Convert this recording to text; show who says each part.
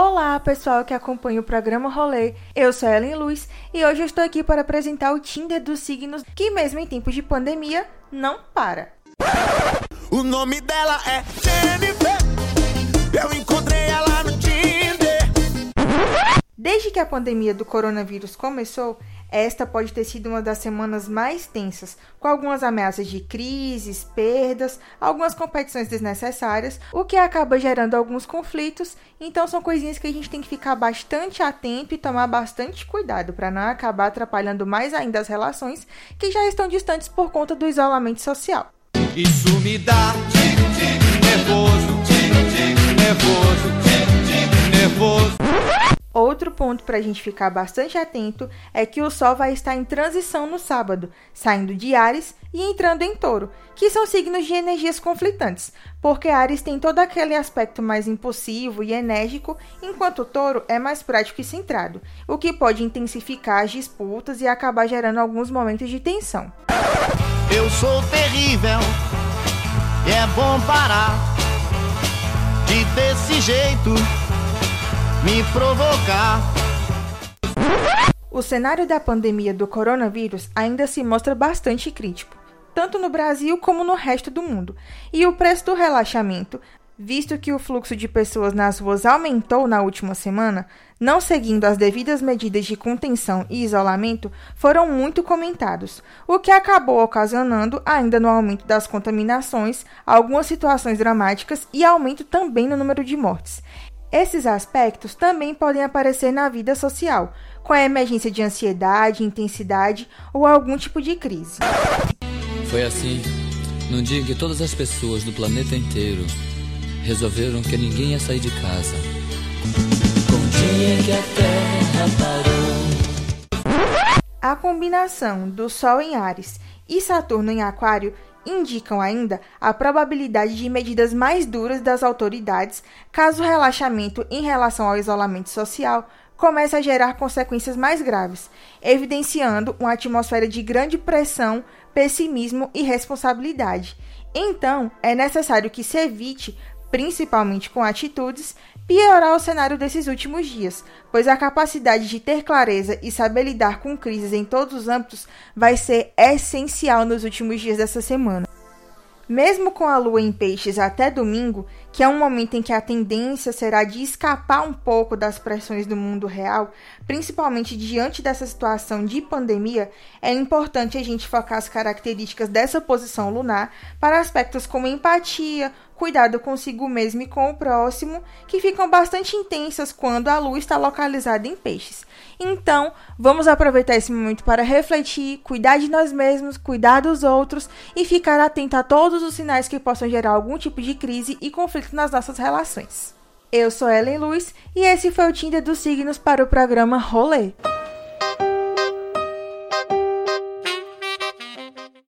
Speaker 1: Olá, pessoal que acompanha o programa Rolê. Eu sou Ellen Luz e hoje eu estou aqui para apresentar o Tinder dos signos que, mesmo em tempos de pandemia, não para.
Speaker 2: O nome dela é Jennifer. Eu encontrei ela no Tinder.
Speaker 1: Desde que a pandemia do coronavírus começou, esta pode ter sido uma das semanas mais tensas, com algumas ameaças de crises, perdas, algumas competições desnecessárias, o que acaba gerando alguns conflitos. Então são coisinhas que a gente tem que ficar bastante atento e tomar bastante cuidado para não acabar atrapalhando mais ainda as relações que já estão distantes por conta do isolamento social.
Speaker 2: Isso me dá tique-tique nervoso, tique-tique nervoso, tique-tique nervoso.
Speaker 1: Ponto para a gente ficar bastante atento é que o Sol vai estar em transição no sábado, saindo de Ares e entrando em Touro, que são signos de energias conflitantes, porque Ares tem todo aquele aspecto mais impulsivo e enérgico, enquanto Touro é mais prático e centrado, o que pode intensificar as disputas e acabar gerando alguns momentos de tensão.
Speaker 2: Eu sou terrível. É bom parar de desse jeito me provocar.
Speaker 1: O cenário da pandemia do coronavírus ainda se mostra bastante crítico, tanto no Brasil como no resto do mundo, e o preço do relaxamento, visto que o fluxo de pessoas nas ruas aumentou na última semana, não seguindo as devidas medidas de contenção e isolamento, foram muito comentados, o que acabou ocasionando, ainda no aumento das contaminações, algumas situações dramáticas e aumento também no número de mortes. Esses aspectos também podem aparecer na vida social, com a emergência de ansiedade, intensidade ou algum tipo de crise.
Speaker 3: Foi assim, num dia em que todas as pessoas do planeta inteiro resolveram que ninguém ia sair de casa. Um dia que a terra parou.
Speaker 1: A combinação do Sol em Ares e Saturno em Aquário indicam ainda a probabilidade de medidas mais duras das autoridades caso o relaxamento em relação ao isolamento social comece a gerar consequências mais graves, evidenciando uma atmosfera de grande pressão, pessimismo e responsabilidade. Então, é necessário que se evite, principalmente com atitudes, piorar o cenário desses últimos dias, pois a capacidade de ter clareza e saber lidar com crises em todos os âmbitos vai ser essencial nos últimos dias dessa semana. Mesmo com a lua em peixes até domingo, que é um momento em que a tendência será de escapar um pouco das pressões do mundo real, principalmente diante dessa situação de pandemia, é importante a gente focar as características dessa posição lunar para aspectos como empatia, cuidado consigo mesmo e com o próximo, que ficam bastante intensas quando a lua está localizada em peixes. Então, vamos aproveitar esse momento para refletir, cuidar de nós mesmos, cuidar dos outros e ficar atento a todos os sinais que possam gerar algum tipo de crise e conflito nas nossas relações. Eu sou Ellen Luz e esse foi o Tinder dos Signos para o programa Rolê.